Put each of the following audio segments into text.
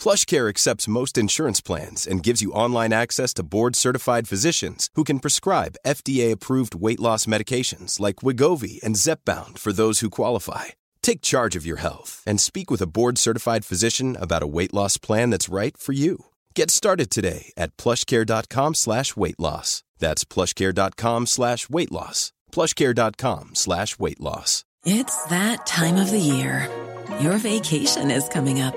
PlushCare accepts most insurance plans and gives you online access to board-certified physicians who can prescribe FDA-approved weight loss medications like Wigovi and Zepbound for those who qualify. Take charge of your health and speak with a board-certified physician about a weight loss plan that's right for you. Get started today at plushcare.com slash weight loss. That's plushcare.com slash weight loss. plushcare.com slash weight loss. It's that time of the year. Your vacation is coming up.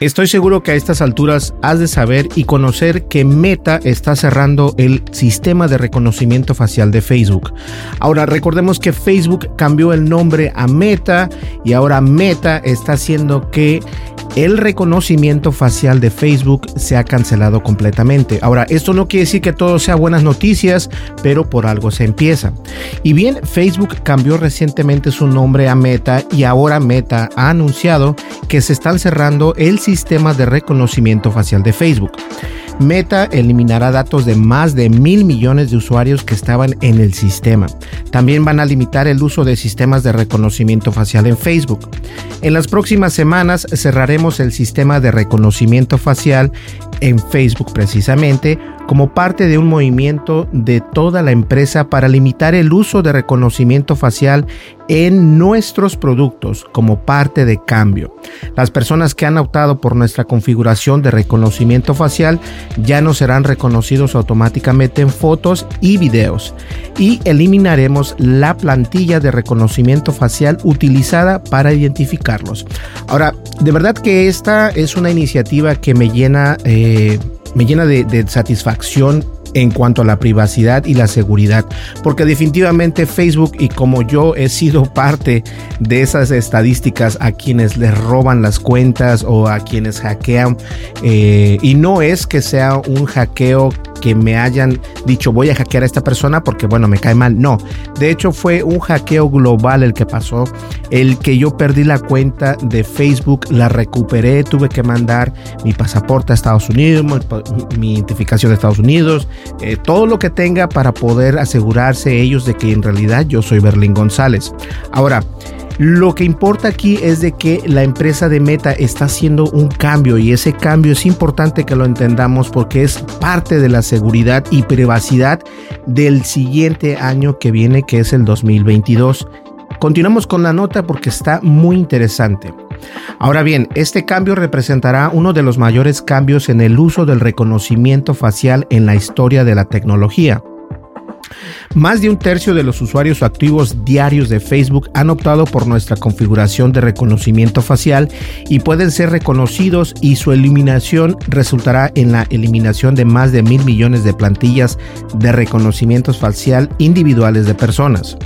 Estoy seguro que a estas alturas has de saber y conocer que Meta está cerrando el sistema de reconocimiento facial de Facebook. Ahora recordemos que Facebook cambió el nombre a Meta y ahora Meta está haciendo que el reconocimiento facial de Facebook se ha cancelado completamente. Ahora, esto no quiere decir que todo sea buenas noticias, pero por algo se empieza. Y bien, Facebook cambió recientemente su nombre a Meta y ahora Meta ha anunciado que se están cerrando el sistema de reconocimiento facial de Facebook. Meta eliminará datos de más de mil millones de usuarios que estaban en el sistema. También van a limitar el uso de sistemas de reconocimiento facial en Facebook. En las próximas semanas cerraremos el sistema de reconocimiento facial en Facebook precisamente como parte de un movimiento de toda la empresa para limitar el uso de reconocimiento facial en nuestros productos como parte de cambio. Las personas que han optado por nuestra configuración de reconocimiento facial ya no serán reconocidos automáticamente en fotos y videos y eliminaremos la plantilla de reconocimiento facial utilizada para identificarlos. Ahora, de verdad que esta es una iniciativa que me llena eh, me llena de, satisfacción en cuanto a la privacidad y la seguridad, porque definitivamente Facebook y como yo he sido parte de esas estadísticas a quienes les roban las cuentas o a quienes hackean, eh, y no es que sea un hackeo que me hayan dicho voy a hackear a esta persona porque bueno me cae mal. No, de hecho fue un hackeo global el que pasó, el que yo perdí la cuenta de Facebook, la recuperé, tuve que mandar mi pasaporte a Estados Unidos, mi, identificación de Estados Unidos, eh, todo lo que tenga para poder asegurarse ellos de que en realidad yo soy Berlín González. Ahora, lo que importa aquí es de que la empresa de Meta está haciendo un cambio y ese cambio es importante que lo entendamos porque es parte de la seguridad y privacidad del siguiente año que viene, que es el 2022. Continuamos con la nota porque está muy interesante. Ahora bien, este cambio representará uno de los mayores cambios en el uso del reconocimiento facial en la historia de la tecnología. Más de un tercio de los usuarios activos diarios de Facebook han optado por nuestra configuración de reconocimiento facial y pueden ser reconocidos y su eliminación resultará en la eliminación de más de mil millones de plantillas de reconocimiento facial individuales de personas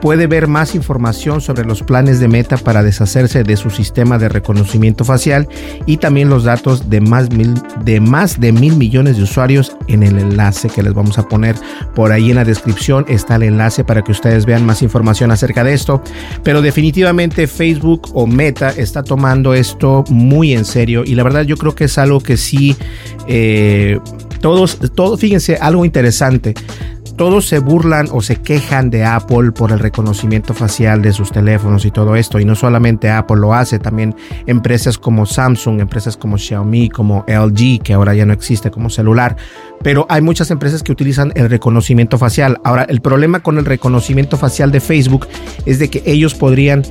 puede ver más información sobre los planes de Meta para deshacerse de su sistema de reconocimiento facial y también los datos de más, de mil millones de usuarios en el enlace que les vamos a poner por ahí en la descripción. Está el enlace para que ustedes vean más información acerca de esto. Pero definitivamente Facebook o Meta está tomando esto muy en serio y la verdad yo creo que es algo que sí, eh, todos, todos, fíjense, algo interesante todos se burlan o se quejan de Apple por el reconocimiento facial de sus teléfonos y todo esto. Y no solamente Apple lo hace, también empresas como Samsung, empresas como Xiaomi, como LG, que ahora ya no existe como celular. Pero hay muchas empresas que utilizan el reconocimiento facial. Ahora, el problema con el reconocimiento facial de Facebook es de que ellos podrían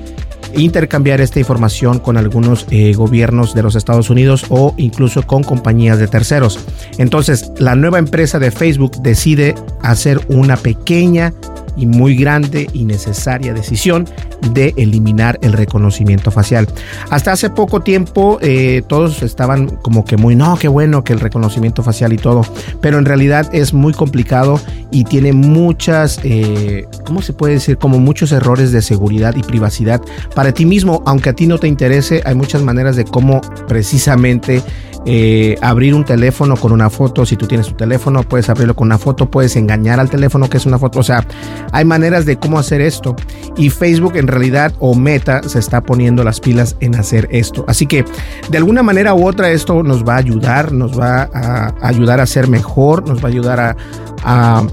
intercambiar esta información con algunos eh, gobiernos de los Estados Unidos o incluso con compañías de terceros. Entonces, la nueva empresa de Facebook decide hacer una pequeña y muy grande y necesaria decisión de eliminar el reconocimiento facial. Hasta hace poco tiempo eh, todos estaban como que muy, no, qué bueno que el reconocimiento facial y todo, pero en realidad es muy complicado y tiene muchas, eh, ¿cómo se puede decir? Como muchos errores de seguridad y privacidad para ti mismo, aunque a ti no te interese, hay muchas maneras de cómo precisamente eh, abrir un teléfono con una foto. Si tú tienes tu teléfono, puedes abrirlo con una foto, puedes engañar al teléfono que es una foto. O sea, hay maneras de cómo hacer esto. Y Facebook en realidad o Meta se está poniendo las pilas en hacer esto. Así que de alguna manera u otra esto nos va a ayudar, nos va a ayudar a ser mejor, nos va a ayudar a, a,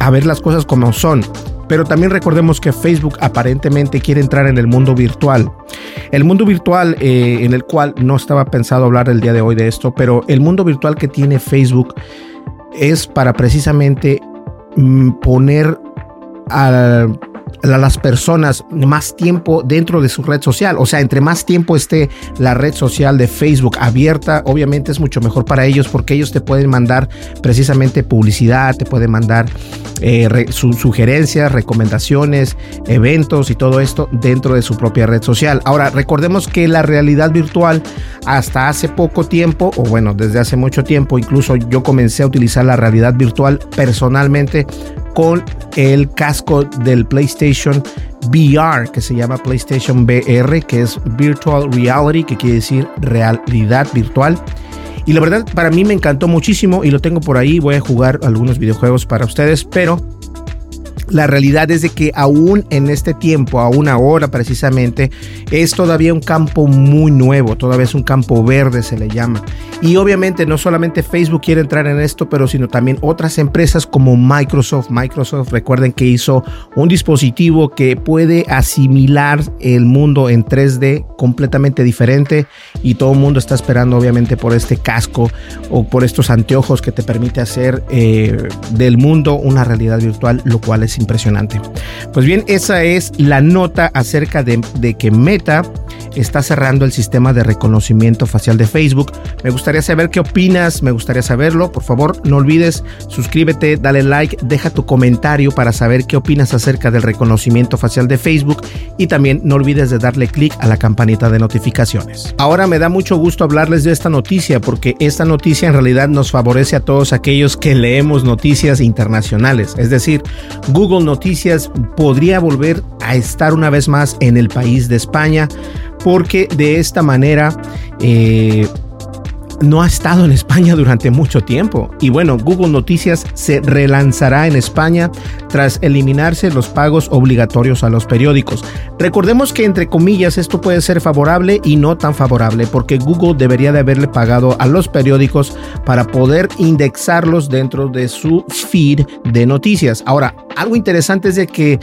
a ver las cosas como son. Pero también recordemos que Facebook aparentemente quiere entrar en el mundo virtual. El mundo virtual eh, en el cual no estaba pensado hablar el día de hoy de esto, pero el mundo virtual que tiene Facebook es para precisamente mm, poner las personas más tiempo dentro de su red social. O sea, entre más tiempo esté la red social de Facebook abierta, obviamente es mucho mejor para ellos porque ellos te pueden mandar precisamente publicidad, te pueden mandar eh, sugerencias, recomendaciones, eventos y todo esto dentro de su propia red social. Ahora, recordemos que la realidad virtual hasta hace poco tiempo, o bueno, desde hace mucho tiempo, incluso yo comencé a utilizar la realidad virtual personalmente con el casco del PlayStation VR, que se llama PlayStation VR, que es Virtual Reality, que quiere decir realidad virtual. Y la verdad, para mí me encantó muchísimo y lo tengo por ahí. Voy a jugar algunos videojuegos para ustedes, pero la realidad es de que aún en este tiempo, aún ahora precisamente, es todavía un campo muy nuevo, todavía es un campo verde se le llama. Y obviamente no solamente Facebook quiere entrar en esto, pero sino también otras empresas como Microsoft. Microsoft, recuerden que hizo un dispositivo que puede asimilar el mundo en 3D completamente diferente y todo el mundo está esperando obviamente por este casco o por estos anteojos que te permite hacer eh, del mundo una realidad virtual, lo cual es impresionante. Pues bien, esa es la nota acerca de, que Meta está cerrando el sistema de reconocimiento facial de Facebook. Me gustaría saber qué opinas, me gustaría saberlo. Por favor, no olvides, suscríbete, dale like, deja tu comentario para saber qué opinas acerca del reconocimiento facial de Facebook y también no olvides de darle clic a la campanita de notificaciones. Ahora me da mucho gusto hablarles de esta noticia porque esta noticia en realidad nos favorece a todos aquellos que leemos noticias internacionales. Es decir, Google Noticias podría volver a estar una vez más en el país de España porque de esta manera eh, no ha estado en España durante mucho tiempo. Y bueno, Google Noticias se relanzará en España tras eliminarse los pagos obligatorios a los periódicos. Recordemos que entre comillas esto puede ser favorable y no tan favorable porque Google debería de haberle pagado a los periódicos para poder indexarlos dentro de su feed de noticias. Ahora, algo interesante es de que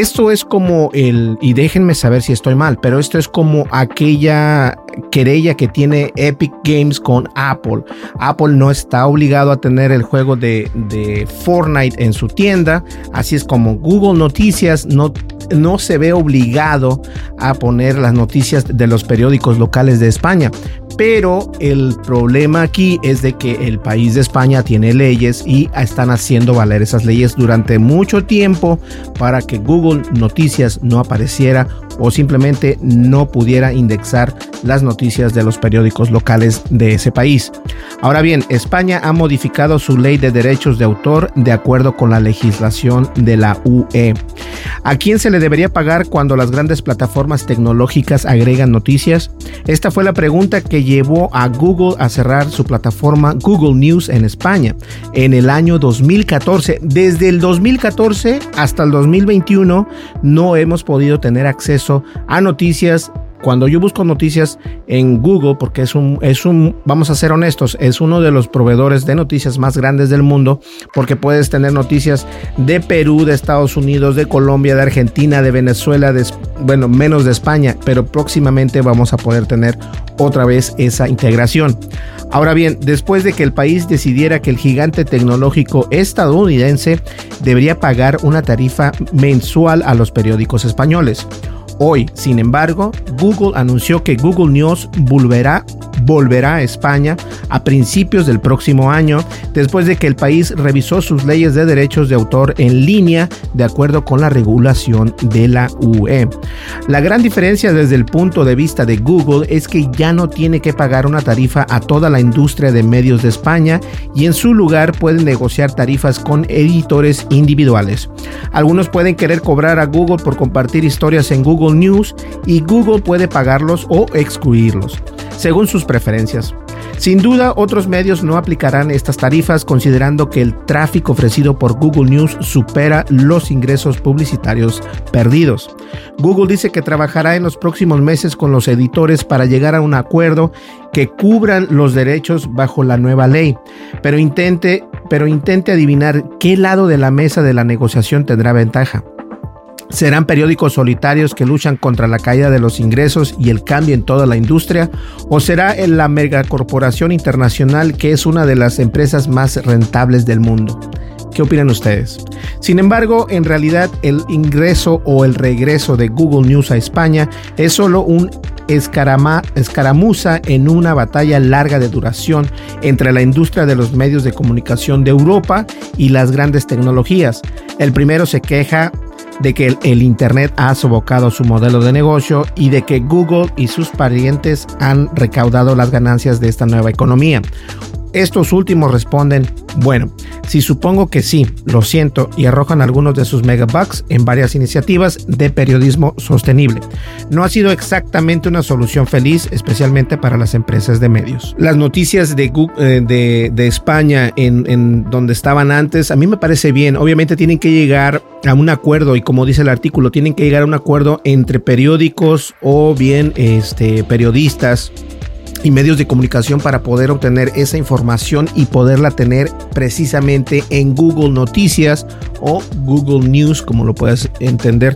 esto es como el, y déjenme saber si estoy mal, pero esto es como aquella querella que tiene Epic Games con Apple. Apple no está obligado a tener el juego de, de Fortnite en su tienda, así es como Google Noticias no no se ve obligado a poner las noticias de los periódicos locales de España. Pero el problema aquí es de que el país de España tiene leyes y están haciendo valer esas leyes durante mucho tiempo para que Google Noticias no apareciera o simplemente no pudiera indexar las noticias de los periódicos locales de ese país. Ahora bien, España ha modificado su ley de derechos de autor de acuerdo con la legislación de la UE. ¿A quién se le debería pagar cuando las grandes plataformas tecnológicas agregan noticias? Esta fue la pregunta que llevó a Google a cerrar su plataforma Google News en España en el año 2014. Desde el 2014 hasta el 2021 no hemos podido tener acceso a noticias cuando yo busco noticias en Google, porque es un, es un, vamos a ser honestos, es uno de los proveedores de noticias más grandes del mundo, porque puedes tener noticias de Perú, de Estados Unidos, de Colombia, de Argentina, de Venezuela, de, bueno, menos de España, pero próximamente vamos a poder tener otra vez esa integración. Ahora bien, después de que el país decidiera que el gigante tecnológico estadounidense debería pagar una tarifa mensual a los periódicos españoles. Hoy, sin embargo, Google anunció que Google News volverá, volverá a España a principios del próximo año, después de que el país revisó sus leyes de derechos de autor en línea de acuerdo con la regulación de la UE. La gran diferencia desde el punto de vista de Google es que ya no tiene que pagar una tarifa a toda la industria de medios de España y en su lugar puede negociar tarifas con editores individuales. Algunos pueden querer cobrar a Google por compartir historias en Google News y Google puede pagarlos o excluirlos, según sus preferencias. Sin duda, otros medios no aplicarán estas tarifas considerando que el tráfico ofrecido por Google News supera los ingresos publicitarios perdidos. Google dice que trabajará en los próximos meses con los editores para llegar a un acuerdo que cubran los derechos bajo la nueva ley, pero intente, pero intente adivinar qué lado de la mesa de la negociación tendrá ventaja. ¿Serán periódicos solitarios que luchan contra la caída de los ingresos y el cambio en toda la industria? ¿O será la megacorporación internacional que es una de las empresas más rentables del mundo? ¿Qué opinan ustedes? Sin embargo, en realidad el ingreso o el regreso de Google News a España es solo un escaramuza en una batalla larga de duración entre la industria de los medios de comunicación de Europa y las grandes tecnologías. El primero se queja de que el, Internet ha sofocado su modelo de negocio y de que Google y sus parientes han recaudado las ganancias de esta nueva economía. Estos últimos responden, bueno, si supongo que sí, lo siento, y arrojan algunos de sus megabucks en varias iniciativas de periodismo sostenible. No ha sido exactamente una solución feliz, especialmente para las empresas de medios. Las noticias de, eh, de, España en, en donde estaban antes, a mí me parece bien. Obviamente tienen que llegar a un acuerdo y como dice el artículo, tienen que llegar a un acuerdo entre periódicos o bien este, periodistas y medios de comunicación para poder obtener esa información y poderla tener precisamente en Google Noticias o Google News, como lo puedes entender.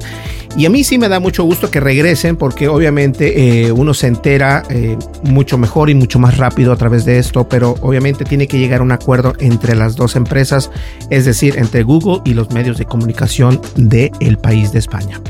Y a mí sí me da mucho gusto que regresen porque obviamente eh, uno se entera eh, mucho mejor y mucho más rápido a través de esto, pero obviamente tiene que llegar a un acuerdo entre las dos empresas, es decir, entre Google y los medios de comunicación del el país de España.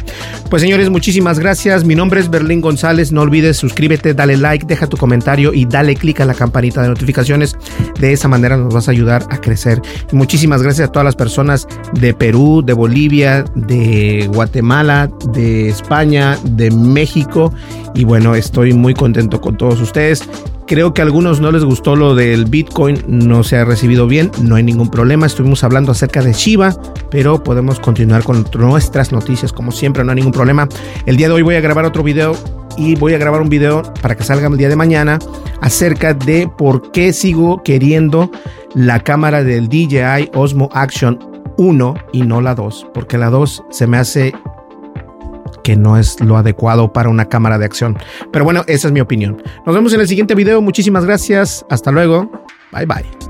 Pues señores, muchísimas gracias. Mi nombre es Berlín González. No olvides suscríbete, dale like, deja tu comentario y dale click a la campanita de notificaciones. De esa manera nos vas a ayudar a crecer. Muchísimas gracias a todas las personas de Perú, de Bolivia, de Guatemala, de España, de México y bueno, estoy muy contento con todos ustedes. Creo que a algunos no les gustó lo del Bitcoin, no se ha recibido bien, no hay ningún problema. Estuvimos hablando acerca de Shiba, pero podemos continuar con nuestras noticias como siempre, no hay ningún problema. El día de hoy voy a grabar otro video y voy a grabar un video para que salga el día de mañana acerca de por qué sigo queriendo la cámara del DJI Osmo Action 1 y no la 2, porque la 2 se me hace que no es lo adecuado para una cámara de acción. Pero bueno, esa es mi opinión. Nos vemos en el siguiente video. Muchísimas gracias. Hasta luego. Bye bye.